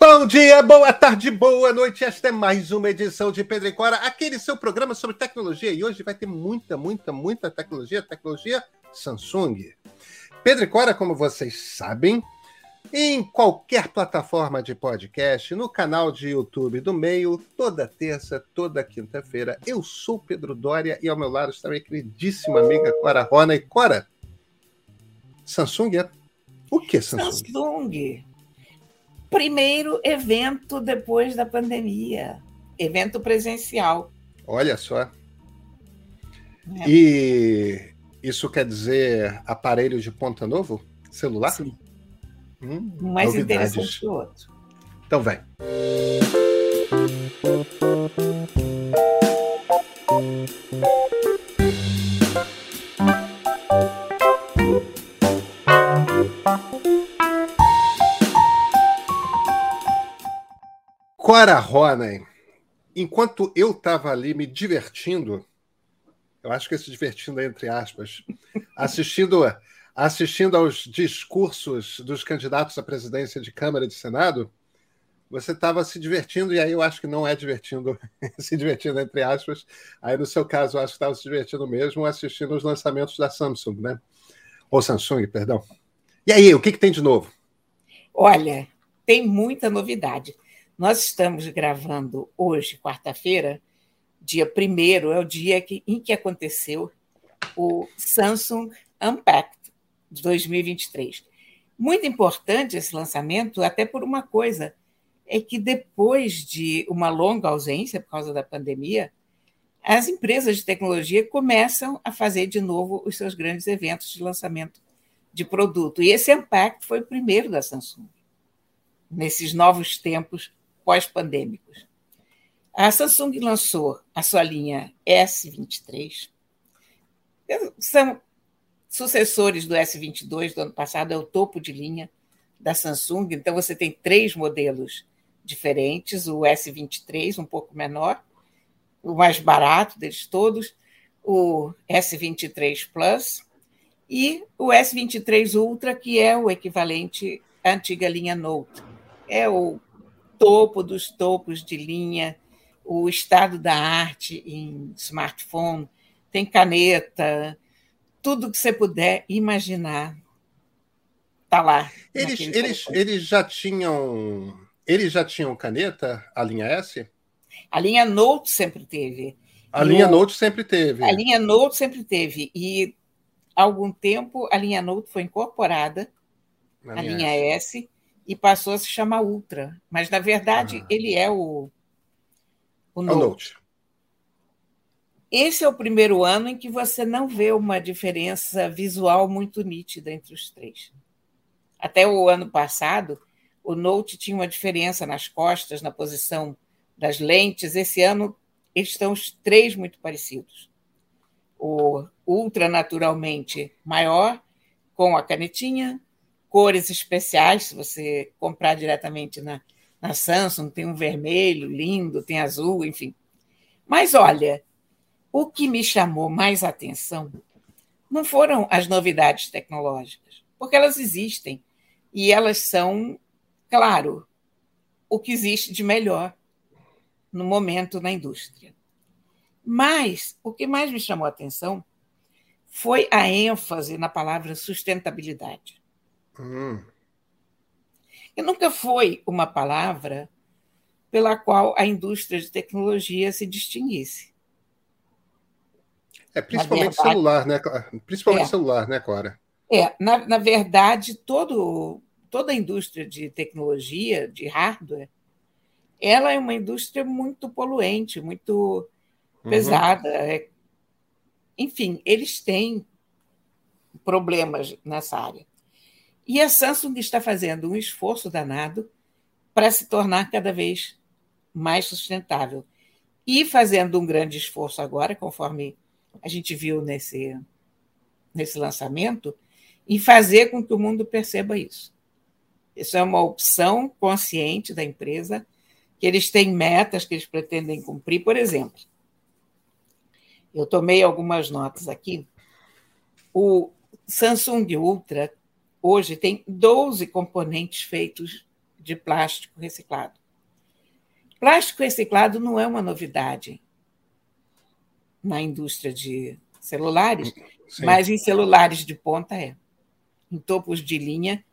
Bom dia, boa tarde, boa noite. Esta é mais uma edição de Pedro e Cora, aquele seu programa sobre tecnologia. E hoje vai ter muita, muita, muita tecnologia, tecnologia Samsung. Pedro e Cora, como vocês sabem, em qualquer plataforma de podcast, no canal de YouTube do Meio, toda terça, toda quinta-feira. Eu sou Pedro Dória e ao meu lado está minha queridíssima amiga Cora Rona. E Cora, Samsung é o que Samsung? Samsung primeiro evento depois da pandemia, evento presencial. Olha só. É. E isso quer dizer aparelho de ponta novo? Celular? Sim. Hum, um mais novidades. interessante que o outro. Então vem. Cora Ronen, enquanto eu estava ali me divertindo, eu acho que esse divertindo é entre aspas, assistindo, assistindo aos discursos dos candidatos à presidência de Câmara e de Senado, você estava se divertindo, e aí eu acho que não é divertindo, se divertindo entre aspas. Aí no seu caso, eu acho que estava se divertindo mesmo assistindo os lançamentos da Samsung, né? Ou Samsung, perdão. E aí, o que, que tem de novo? Olha, tem muita novidade. Nós estamos gravando hoje, quarta-feira, dia 1 é o dia que, em que aconteceu o Samsung Unpacked de 2023. Muito importante esse lançamento, até por uma coisa, é que depois de uma longa ausência por causa da pandemia, as empresas de tecnologia começam a fazer de novo os seus grandes eventos de lançamento de produto. E esse Unpacked foi o primeiro da Samsung, nesses novos tempos pós-pandêmicos. A Samsung lançou a sua linha S23. São sucessores do S22 do ano passado, é o topo de linha da Samsung. Então, você tem três modelos diferentes: o S23, um pouco menor, o mais barato deles todos, o S23 Plus e o S23 Ultra, que é o equivalente à antiga linha Note. É o topo dos topos de linha, o estado da arte em smartphone, tem caneta, tudo que você puder imaginar está lá. Eles, eles, eles já tinham eles já tinham caneta, a linha S? A linha Note sempre teve. A linha Note sempre teve. A linha Note sempre teve. E há algum tempo a linha Note foi incorporada linha, linha S. S e passou a se chamar Ultra. Mas, na verdade, ele é o, o Note. É o Note. Esse é o primeiro ano em que você não vê uma diferença visual muito nítida entre os três. Até o ano passado, o Note tinha uma diferença nas costas, na posição das lentes. Esse ano, eles estão os três muito parecidos. O Ultra, naturalmente, maior, com a canetinha, cores especiais, se você comprar diretamente na, na Samsung, tem um vermelho lindo, tem azul, enfim. Mas olha, o que me chamou mais atenção não foram as novidades tecnológicas, porque elas existem e elas são, claro, o que existe de melhor no momento na indústria. Mas o que mais me chamou a atenção foi a ênfase na palavra sustentabilidade. Hum. E nunca foi uma palavra pela qual a indústria de tecnologia se distinguisse. É, principalmente verdade, celular, né? Principalmente é, celular, né, Cora? É, na, na verdade, todo, toda a indústria de tecnologia, de hardware, ela é uma indústria muito poluente, muito uhum. pesada. É, enfim, eles têm problemas nessa área. E a Samsung está fazendo um esforço danado para se tornar cada vez mais sustentável. E fazendo um grande esforço agora, conforme a gente viu nesse, nesse lançamento, em fazer com que o mundo perceba isso. Isso é uma opção consciente da empresa, que eles têm metas que eles pretendem cumprir. Por exemplo, eu tomei algumas notas aqui. O Samsung Ultra hoje tem 12 componentes feitos de plástico reciclado. Plástico reciclado não é uma novidade na indústria de celulares, Sim. mas em celulares de ponta é. Em topos de linha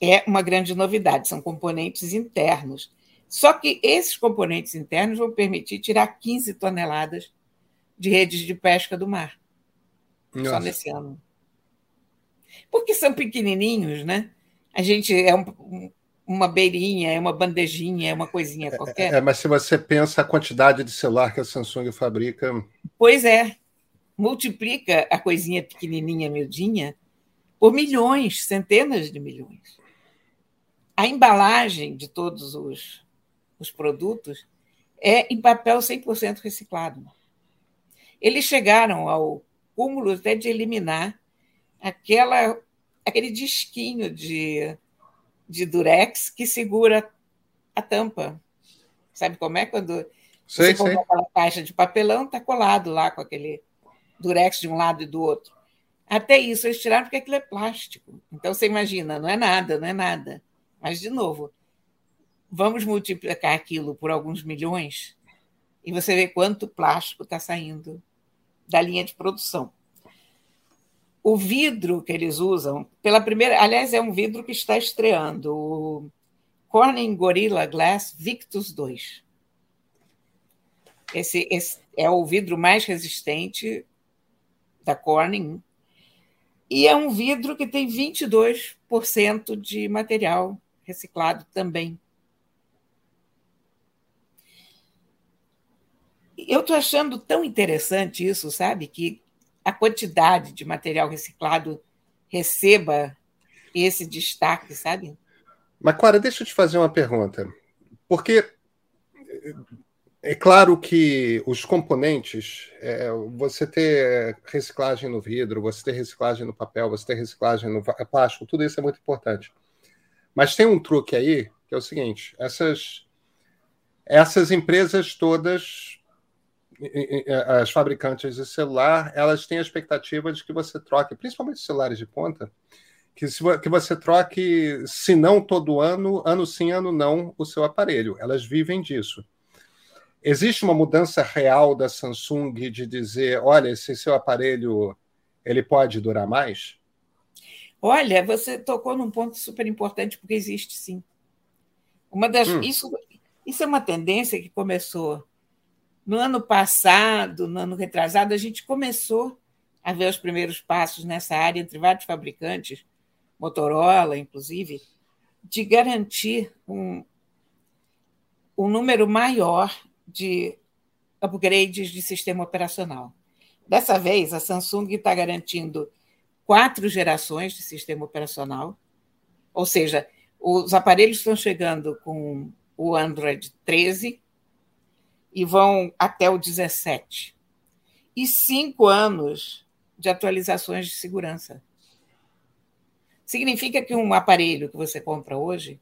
é uma grande novidade, são componentes internos. Só que esses componentes internos vão permitir tirar 15 toneladas de redes de pesca do mar. Nossa. Só nesse ano. Porque são pequenininhos, né? A gente é um, uma beirinha, é uma bandejinha, é uma coisinha é, qualquer. É, mas se você pensa a quantidade de celular que a Samsung fabrica. Pois é. Multiplica a coisinha pequenininha, miudinha, por milhões, centenas de milhões. A embalagem de todos os, os produtos é em papel 100% reciclado. Eles chegaram ao cúmulo até de eliminar aquela, aquele disquinho de, de durex que segura a tampa. Sabe como é? Quando sei, você compra aquela caixa de papelão, está colado lá com aquele durex de um lado e do outro. Até isso eles tiraram porque aquilo é plástico. Então você imagina, não é nada, não é nada. Mas, de novo, vamos multiplicar aquilo por alguns milhões e você vê quanto plástico está saindo da linha de produção. O vidro que eles usam, pela primeira, aliás, é um vidro que está estreando, o Corning Gorilla Glass Victus 2. Esse, esse é o vidro mais resistente da Corning e é um vidro que tem 22% de material reciclado também. Eu estou achando tão interessante isso, sabe? Que a quantidade de material reciclado receba esse destaque, sabe? Mas, Clara, deixa eu te fazer uma pergunta. Porque é claro que os componentes, é, você ter reciclagem no vidro, você ter reciclagem no papel, você ter reciclagem no plástico, tudo isso é muito importante. Mas tem um truque aí, que é o seguinte: essas, essas empresas todas as fabricantes de celular, elas têm a expectativa de que você troque, principalmente celulares de ponta, que, se, que você troque, se não todo ano, ano sim, ano não, o seu aparelho. Elas vivem disso. Existe uma mudança real da Samsung de dizer, olha, esse seu aparelho ele pode durar mais? Olha, você tocou num ponto super importante, porque existe sim. Uma das, hum. isso, isso é uma tendência que começou no ano passado, no ano retrasado, a gente começou a ver os primeiros passos nessa área entre vários fabricantes, Motorola, inclusive, de garantir um, um número maior de upgrades de sistema operacional. Dessa vez, a Samsung está garantindo quatro gerações de sistema operacional, ou seja, os aparelhos estão chegando com o Android 13, e vão até o 17. E cinco anos de atualizações de segurança. Significa que um aparelho que você compra hoje,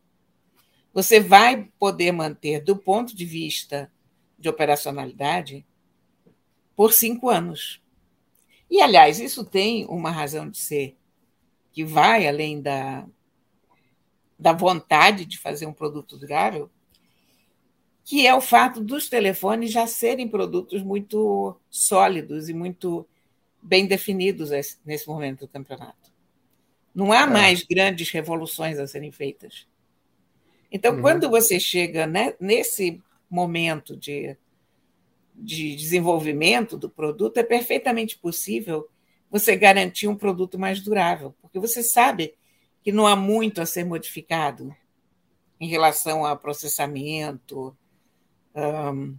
você vai poder manter, do ponto de vista de operacionalidade, por cinco anos. E, aliás, isso tem uma razão de ser que vai além da, da vontade de fazer um produto durável, que é o fato dos telefones já serem produtos muito sólidos e muito bem definidos nesse momento do campeonato. Não há é. mais grandes revoluções a serem feitas. Então, uhum. quando você chega né, nesse momento de, de desenvolvimento do produto, é perfeitamente possível você garantir um produto mais durável, porque você sabe que não há muito a ser modificado em relação ao processamento, um,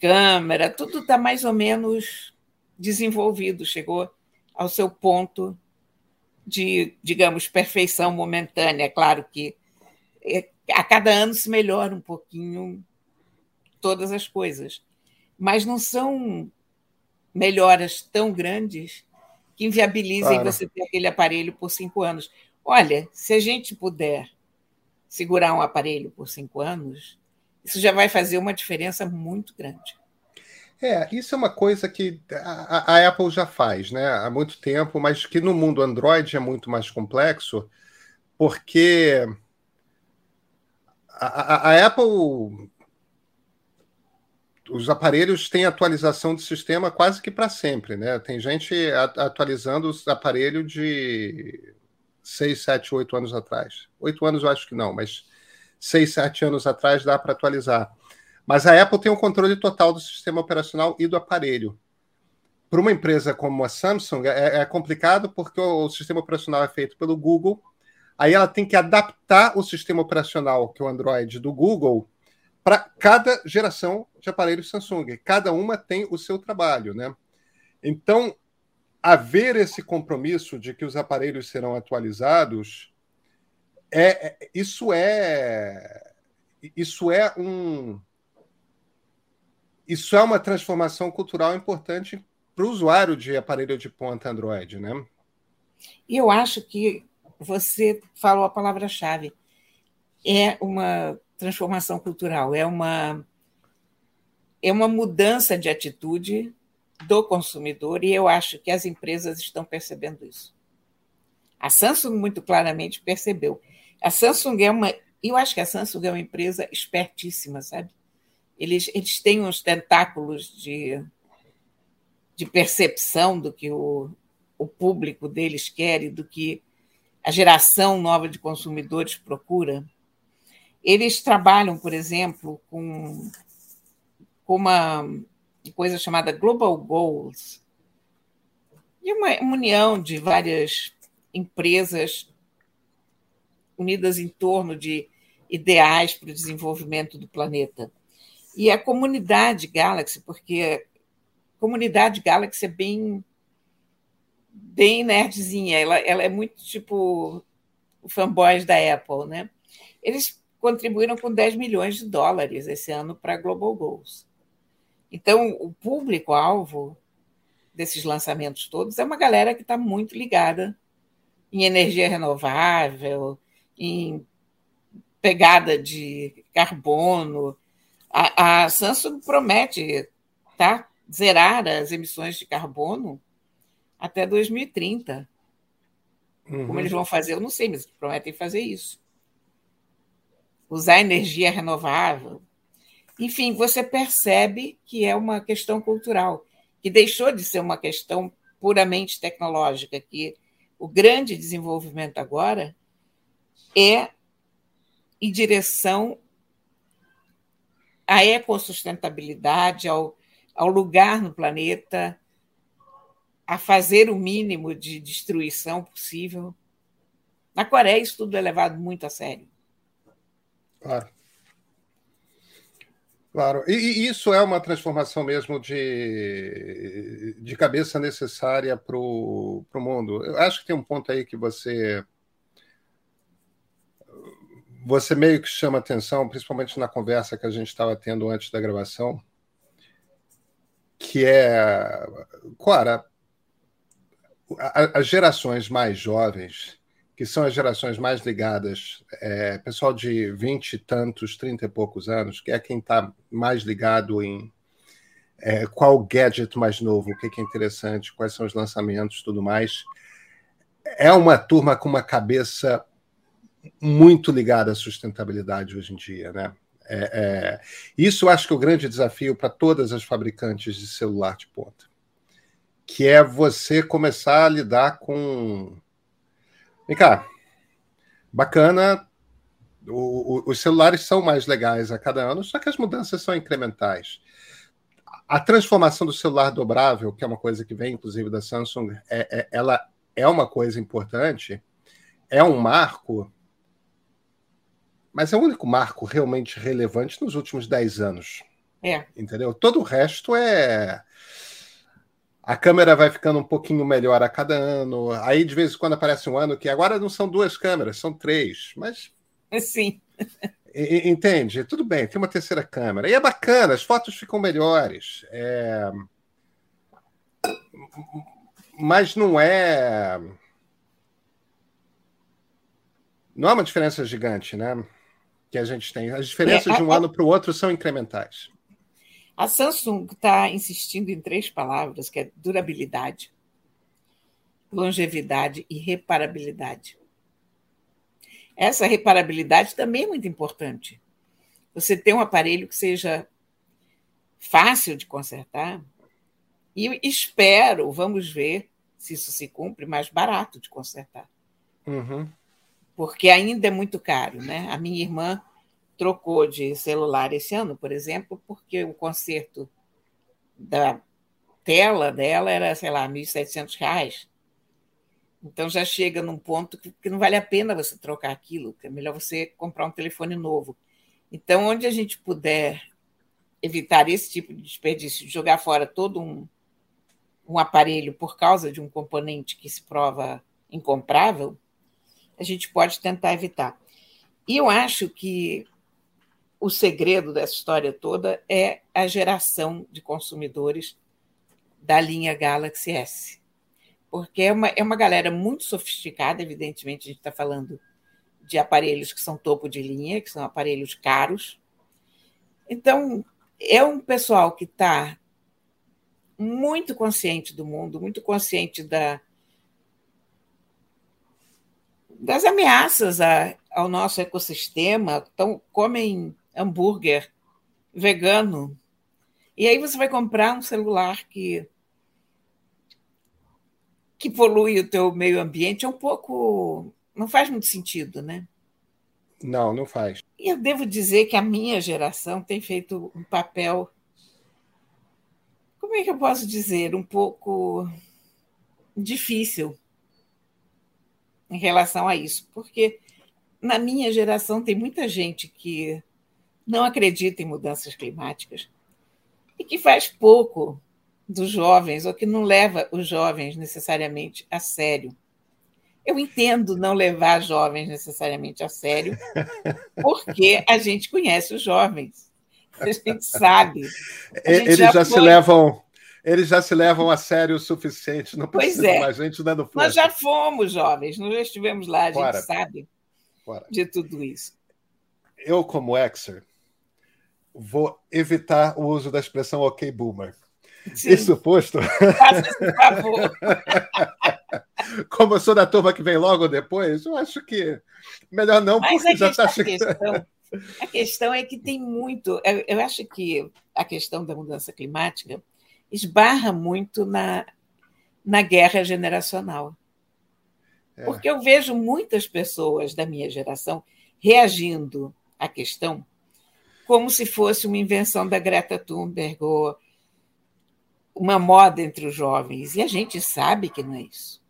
câmera, tudo está mais ou menos desenvolvido, chegou ao seu ponto de, digamos, perfeição momentânea. É claro que é, a cada ano se melhora um pouquinho todas as coisas, mas não são melhoras tão grandes que inviabilizem claro. você ter aquele aparelho por cinco anos. Olha, se a gente puder segurar um aparelho por cinco anos, isso já vai fazer uma diferença muito grande. É, isso é uma coisa que a, a, Apple já faz né, há muito tempo, mas que no mundo Android é muito mais complexo, porque a, a, a Apple os aparelhos têm atualização do sistema quase que para sempre, né? Tem gente atualizando os aparelhos de 6, 7, 8 anos atrás. 8 anos eu acho que não, mas 6, 7 anos atrás dá para atualizar. Mas a Apple tem o um controle total do sistema operacional e do aparelho. Para uma empresa como a Samsung é, é complicado porque o, o sistema operacional é feito pelo Google, aí ela tem que adaptar o sistema operacional, que é o Android do Google, para cada geração de aparelhos Samsung. Cada uma tem o seu trabalho, né? Então, haver esse compromisso de que os aparelhos serão atualizados, é, é isso é isso é um isso é uma transformação cultural importante para o usuário de aparelho de ponta Android, né? Eu acho que você falou a palavra-chave. É uma transformação cultural, é uma é uma mudança de atitude do consumidor e eu acho que as empresas estão percebendo isso. A Samsung muito claramente percebeu. A Samsung é uma, eu acho que a Samsung é uma empresa espertíssima, sabe? Eles, eles têm uns tentáculos de, de percepção do que o, o público deles quer e do que a geração nova de consumidores procura. Eles trabalham, por exemplo, com, com uma coisa chamada Global Goals, e uma, uma união de várias empresas unidas em torno de ideais para o desenvolvimento do planeta. E a comunidade Galaxy, porque a comunidade Galaxy é bem bem nerdzinha, ela, ela é muito tipo o fanboys da Apple, né? Eles contribuíram com 10 milhões de dólares esse ano para a Global Goals. Então, o público-alvo desses lançamentos todos é uma galera que está muito ligada em energia renovável, em pegada de carbono. A, a Samsung promete tá, zerar as emissões de carbono até 2030. Uhum. Como eles vão fazer, eu não sei, mas prometem fazer isso usar energia renovável. Enfim, você percebe que é uma questão cultural, que deixou de ser uma questão puramente tecnológica, que o grande desenvolvimento agora é em direção à ecossustentabilidade, ao, ao lugar no planeta, a fazer o mínimo de destruição possível. Na Coreia, isso tudo é levado muito a sério. Claro. Claro, e, isso é uma transformação mesmo de, de cabeça necessária para o mundo. Eu acho que tem um ponto aí que você você meio que chama atenção, principalmente na conversa que a gente estava tendo antes da gravação, que é, Cora, as gerações mais jovens que são as gerações mais ligadas, é, pessoal de 20 e tantos, 30 e poucos anos, que é quem está mais ligado em é, qual gadget mais novo, o que, que é interessante, quais são os lançamentos tudo mais. É uma turma com uma cabeça muito ligada à sustentabilidade hoje em dia, né? É, é, isso eu acho que é o grande desafio para todas as fabricantes de celular de ponta, que é você começar a lidar com Vem cá. Bacana. O, o, os celulares são mais legais a cada ano, só que as mudanças são incrementais. A transformação do celular dobrável, que é uma coisa que vem, inclusive, da Samsung, é, é, ela é uma coisa importante, é um marco, mas é o único marco realmente relevante nos últimos 10 anos. É. Entendeu? Todo o resto é a câmera vai ficando um pouquinho melhor a cada ano. Aí, de vez em quando, aparece um ano que agora não são duas câmeras, são três. Mas. Sim. Entende? Tudo bem, tem uma terceira câmera. E é bacana, as fotos ficam melhores. É... Mas não é. Não é uma diferença gigante, né? Que a gente tem. As diferenças é, de um ano para o outro são incrementais. A Samsung está insistindo em três palavras, que é durabilidade, longevidade e reparabilidade. Essa reparabilidade também é muito importante. você ter um aparelho que seja fácil de consertar e espero, vamos ver se isso se cumpre, mais barato de consertar. Uhum. Porque ainda é muito caro. Né? A minha irmã trocou de celular esse ano, por exemplo, porque o conserto da tela dela era, sei lá, R$ 1.700. Então já chega num ponto que, não vale a pena você trocar aquilo, que é melhor você comprar um telefone novo. Então, onde a gente puder evitar esse tipo de desperdício, de jogar fora todo um, um aparelho por causa de um componente que se prova incomprável, a gente pode tentar evitar. E eu acho que o segredo dessa história toda é a geração de consumidores da linha Galaxy S porque é uma, é uma galera muito sofisticada, evidentemente, a gente está falando de aparelhos que são topo de linha, que são aparelhos caros. Então, é um pessoal que está muito consciente do mundo, muito consciente da, das ameaças a, ao nosso ecossistema. Então, comem hambúrguer vegano. E aí você vai comprar um celular que que polui o teu meio ambiente é um pouco. não faz muito sentido, né? Não, não faz. E eu devo dizer que a minha geração tem feito um papel. Como é que eu posso dizer? Um pouco difícil em relação a isso, porque na minha geração tem muita gente que não acredita em mudanças climáticas e que faz pouco dos jovens, ou que não leva os jovens necessariamente a sério. Eu entendo não levar jovens necessariamente a sério, porque a gente conhece os jovens, a gente sabe. A gente eles já, já se levam, eles já se levam a sério o suficiente, não precisa é. mais gente dando flecha. Nós já fomos jovens, nós já estivemos lá, a gente Bora. sabe Bora. de tudo isso. Eu, como Exer, vou evitar o uso da expressão ok boomer. Sim. Isso posto. Faça esse favor. Como eu sou da turma que vem logo depois, eu acho que melhor não, Mas porque já está chegando. A questão é que tem muito. Eu acho que a questão da mudança climática esbarra muito na, na guerra generacional. É. Porque eu vejo muitas pessoas da minha geração reagindo à questão como se fosse uma invenção da Greta Thunberg ou uma moda entre os jovens. E a gente sabe que não é isso.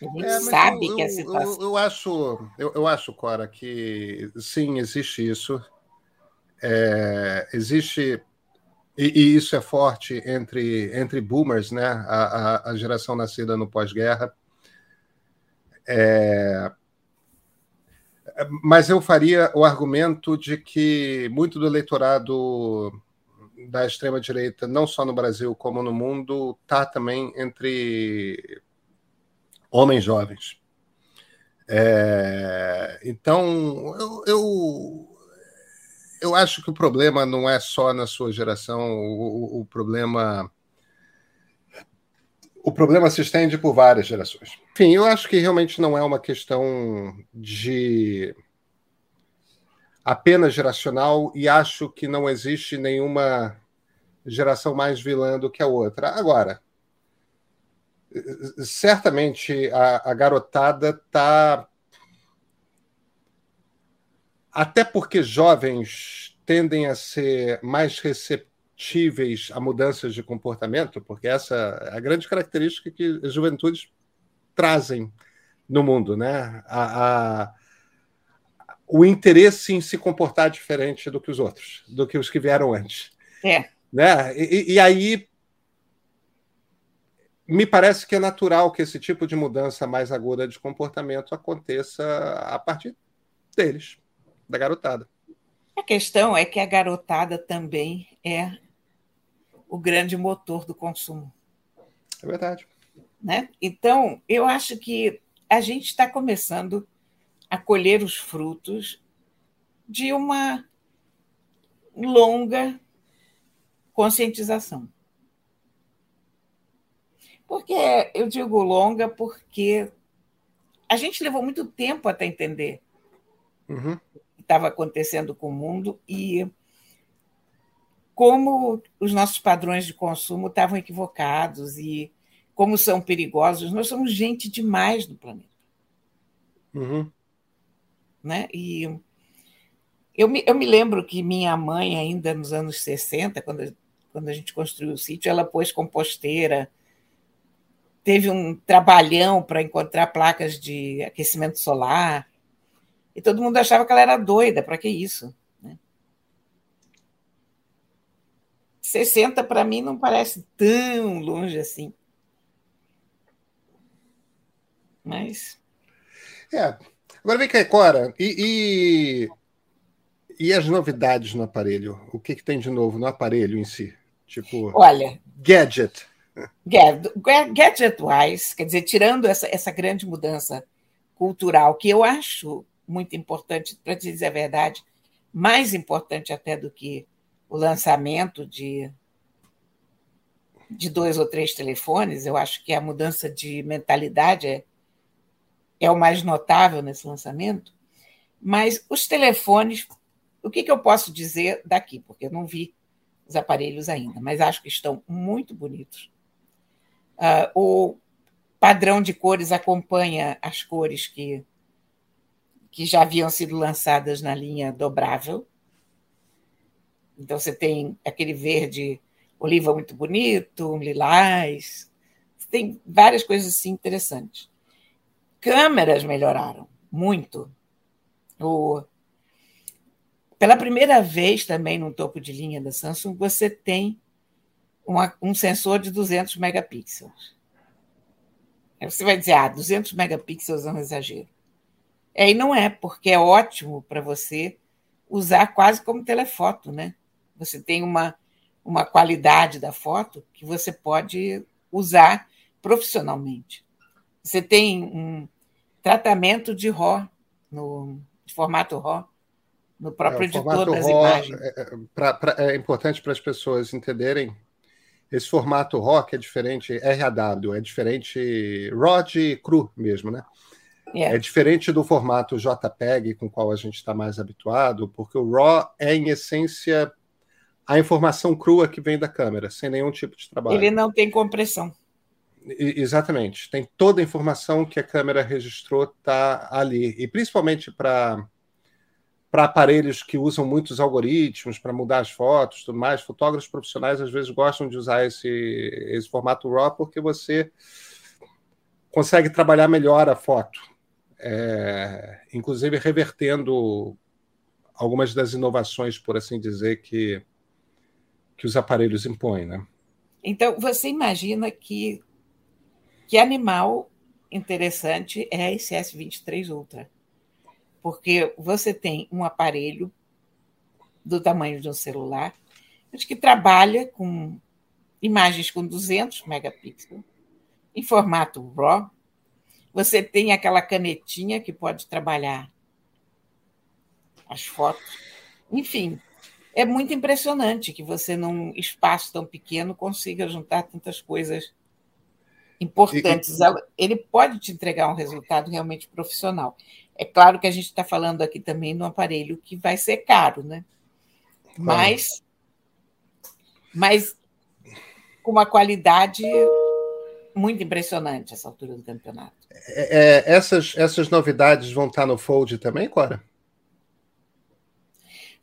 A gente é, sabe eu, que a situação. Eu, eu, acho, eu, eu acho, Cora, que sim, existe isso. É, existe. E, e, isso é forte entre, entre boomers, né? A, a, a geração nascida no pós-guerra. É, mas eu faria o argumento de que muito do eleitorado da extrema-direita, não só no Brasil como no mundo, está também entre homens jovens. É, então, eu, eu, eu, acho que o problema não é só na sua geração, o, o, problema. O problema se estende por várias gerações. Enfim, eu acho que realmente não é uma questão de apenas geracional e acho que não existe nenhuma geração mais vilã do que a outra. Agora, certamente a, a garotada está. Até porque jovens tendem a ser mais receptíveis a mudanças de comportamento, porque essa é a grande característica que as juventudes trazem no mundo, né? A, a, o interesse em se comportar diferente do que os outros, do que os que vieram antes. É. Né? E, e, aí me parece que é natural que esse tipo de mudança mais aguda de comportamento aconteça a partir deles, da garotada. A questão é que a garotada também é o grande motor do consumo. É verdade. Né? Então, eu acho que a gente está começando a colher os frutos de uma longa conscientização. Porque eu digo longa porque a gente levou muito tempo até entender. Uhum. Estava acontecendo com o mundo e como os nossos padrões de consumo estavam equivocados e como são perigosos. Nós somos gente demais no planeta. Uhum. Né? E eu me, eu me lembro que minha mãe, ainda nos anos 60, quando, quando a gente construiu o sítio, ela pôs composteira, teve um trabalhão para encontrar placas de aquecimento solar, e todo mundo achava que ela era doida, para que isso? 60 para mim não parece tão longe assim. Mas. É. Agora vem cá, Cora, e, e, e, as novidades no aparelho? O que, que tem de novo no aparelho em si? Tipo. Olha. Gadget. Gadget-wise, quer dizer, tirando essa, essa grande mudança cultural, que eu acho muito importante, para dizer a verdade, mais importante até do que o lançamento de, de dois ou três telefones, eu acho que a mudança de mentalidade é, é o mais notável nesse lançamento. Mas os telefones, o que, que eu posso dizer daqui? Porque eu não vi os aparelhos ainda, mas acho que estão muito bonitos. Uh, o padrão de cores acompanha as cores que, que já haviam sido lançadas na linha dobrável. Então você tem aquele verde oliva muito bonito, um lilás, tem várias coisas assim interessantes. Câmeras melhoraram muito. O... Pela primeira vez também no topo de linha da Samsung, você tem uma, um sensor de 200 megapixels. Você vai dizer, ah, 200 megapixels é um exagero. É, e não é, porque é ótimo para você usar quase como telefoto, né? Você tem uma, uma qualidade da foto que você pode usar profissionalmente. Você tem um tratamento de RAW, no de formato RAW, no próprio é, editor das RAW imagens. É, é, pra, pra, é importante para as pessoas entenderem esse formato RAW que é diferente, RAW, é diferente RAW de cru mesmo, né? É. é diferente do formato JPEG com o qual a gente está mais habituado, porque o RAW é, em essência, a informação crua que vem da câmera, sem nenhum tipo de trabalho. Ele não tem compressão. I, exatamente. Tem toda a informação que a câmera registrou tá ali. E principalmente para para aparelhos que usam muitos algoritmos para mudar as fotos, tudo mais, fotógrafos profissionais às vezes gostam de usar esse, esse formato RAW porque você consegue trabalhar melhor a foto, é, inclusive revertendo algumas das inovações, por assim dizer, que que os aparelhos impõem, né? Então, você imagina que, que animal interessante é esse S23 Ultra. Porque você tem um aparelho do tamanho de um celular, mas que trabalha com imagens com 200 megapixels, em formato RAW. Você tem aquela canetinha que pode trabalhar as fotos. Enfim, é muito impressionante que você, num espaço tão pequeno, consiga juntar tantas coisas importantes. Ele pode te entregar um resultado realmente profissional. É claro que a gente está falando aqui também de um aparelho que vai ser caro, né? Mas, mas com uma qualidade muito impressionante essa altura do campeonato. É, é, essas, essas novidades vão estar no Fold também, Cora?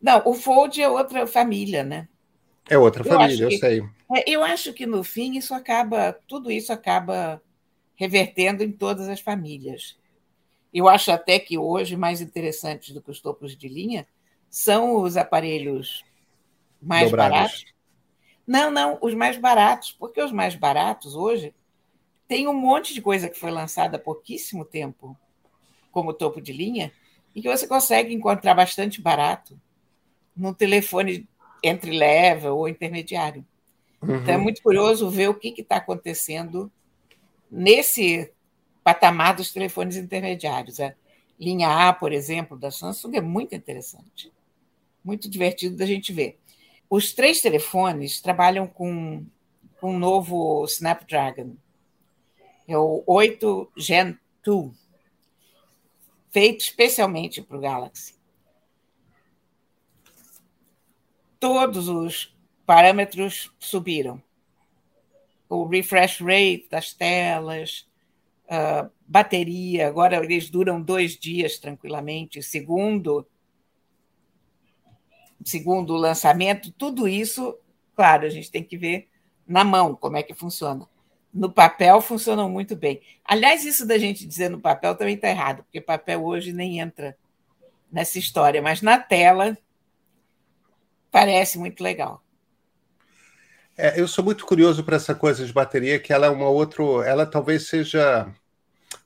Não, o Fold é outra família, né? É outra eu família, eu sei. É, eu acho que no fim isso acaba, tudo isso acaba revertendo em todas as famílias. Eu acho até que hoje mais interessantes do que os topos de linha são os aparelhos mais Dobrados. baratos. Não, não, os mais baratos, porque os mais baratos hoje tem um monte de coisa que foi lançada há pouquíssimo tempo como topo de linha e que você consegue encontrar bastante barato no telefone entre level ou intermediário. Uhum. Então é muito curioso ver o que está acontecendo nesse patamar dos telefones intermediários. A linha A, por exemplo, da Samsung é muito interessante, muito divertido da gente ver. Os três telefones trabalham com, com um novo Snapdragon, é o 8 Gen 2, feito especialmente para o Galaxy. todos os parâmetros subiram. O refresh rate das telas, bateria, agora eles duram dois dias tranquilamente, segundo, segundo o lançamento, tudo isso, claro, a gente tem que ver na mão como é que funciona. No papel funcionam muito bem. Aliás, isso da gente dizer no papel também está errado, porque papel hoje nem entra nessa história, mas na tela parece muito legal. É, eu sou muito curioso para essa coisa de bateria, que ela é uma outra, ela talvez seja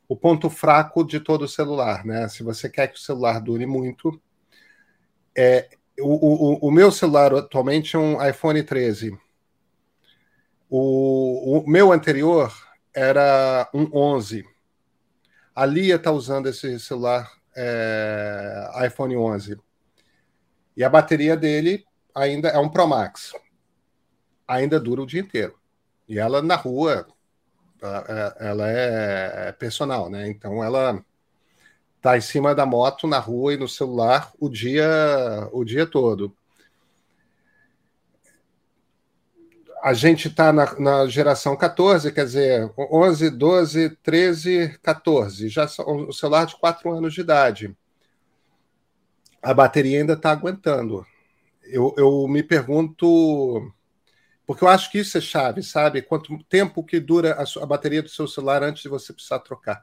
o ponto fraco de todo o celular, né? Se você quer que o celular dure muito, é, o, o, o meu celular atualmente é um iPhone 13. O, o meu anterior era um 11. A Lia está usando esse celular é, iPhone 11. E a bateria dele ainda é um Pro Max. Ainda dura o dia inteiro. E ela na rua ela é, é personal, né? Então ela tá em cima da moto na rua e no celular o dia o dia todo. A gente está na, na, geração 14, quer dizer, 11, 12, 13, 14, já o celular de 4 anos de idade. A bateria ainda está aguentando. Eu, eu me pergunto porque eu acho que isso é chave, sabe? Quanto tempo que dura a, sua, a bateria do seu celular antes de você precisar trocar.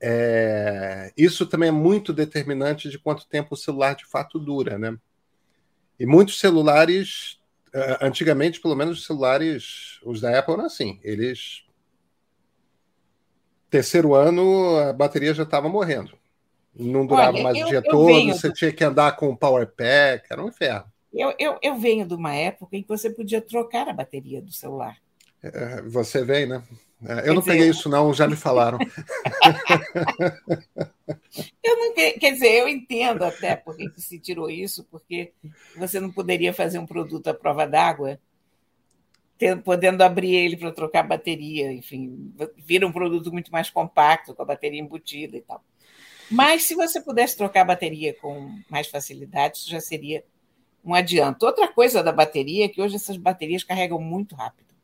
É, isso também é muito determinante de quanto tempo o celular de fato dura, né? E muitos celulares, antigamente, pelo menos os celulares, os da Apple, não assim, eles. Terceiro ano, a bateria já estava morrendo. Não durava Olha, mais eu, o dia todo, venho... você tinha que andar com o power pack, era um inferno. Eu, eu, eu venho de uma época em que você podia trocar a bateria do celular. É, você vem, né? É, eu quer não dizer, peguei isso, não, já me falaram. eu não, quer dizer, eu entendo até porque se tirou isso, porque você não poderia fazer um produto à prova d'água, podendo abrir ele para trocar bateria, enfim, vira um produto muito mais compacto, com a bateria embutida e tal. Mas se você pudesse trocar a bateria com mais facilidade, isso já seria um adianto. Outra coisa da bateria é que hoje essas baterias carregam muito rápido.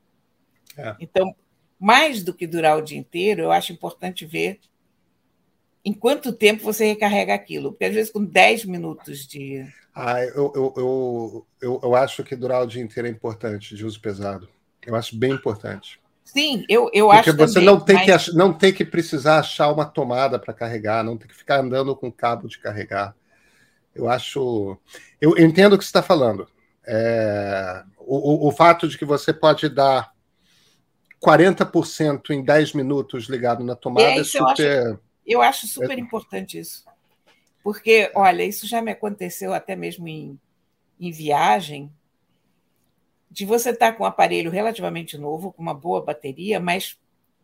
É. Então, mais do que durar o dia inteiro, eu acho importante ver em quanto tempo você recarrega aquilo. Porque às vezes com 10 minutos de. Ah, eu, eu, eu, eu, acho que durar o dia inteiro é importante de uso pesado. Eu acho bem importante. Sim, eu, eu Porque acho Porque você não, tem mas... que, não tem que precisar achar uma tomada para carregar, não tem que ficar andando com cabo de carregar. Eu acho. Eu entendo o que você está falando. É, o, o, o, fato de que você pode dar 40% em 10 minutos ligado na tomada é, é super. Eu acho, eu acho super é... importante isso. Porque, olha, isso já me aconteceu até mesmo em, em viagem, de você estar tá com um aparelho relativamente novo, com uma boa bateria, mas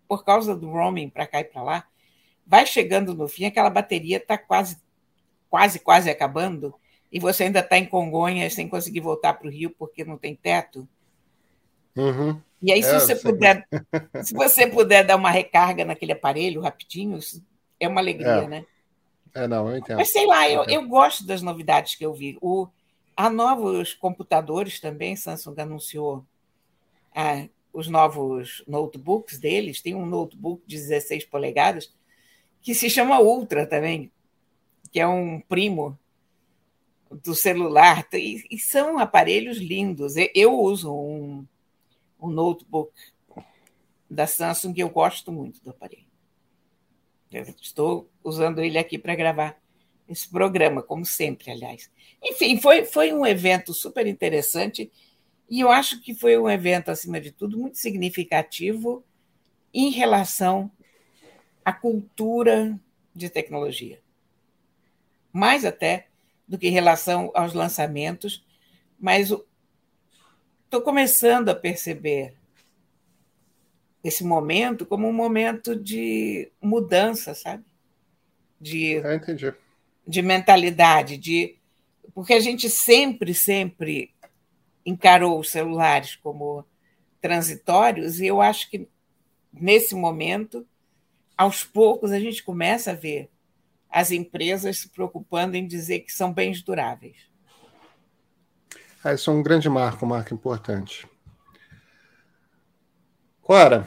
por causa do roaming para cá e para lá, vai chegando no fim, aquela bateria está quase quase, quase acabando, e você ainda está em Congonhas sem conseguir voltar para o Rio porque não tem teto. Uhum. E aí, se é, você puder, se você puder dar uma recarga naquele aparelho rapidinho, é uma alegria, é. né? É, não, eu entendo. Mas sei lá, eu, eu gosto das novidades que eu vi. O, há novos computadores também, Samsung anunciou ah, os novos notebooks deles. Tem um notebook de 16 polegadas que se chama Ultra também, que é um primo do celular, e, e são aparelhos lindos. Eu uso um, um notebook da Samsung e eu gosto muito do aparelho. Eu estou usando ele aqui para gravar esse programa, como sempre, aliás. Enfim, foi, foi um evento super interessante e eu acho que foi um evento, acima de tudo, muito significativo em relação à cultura de tecnologia mais até do que em relação aos lançamentos, mas estou começando a perceber esse momento como um momento de mudança, sabe? De, é, de mentalidade, de porque a gente sempre, sempre encarou os celulares como transitórios, e eu acho que nesse momento, aos poucos, a gente começa a ver as empresas se preocupando em dizer que são bens duráveis. Ah, isso é um grande marco, um marco importante. Cora,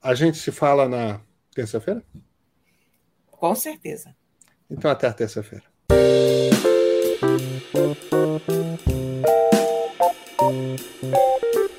a gente se fala na terça-feira? Com certeza. Então, até a terça-feira. Thank you.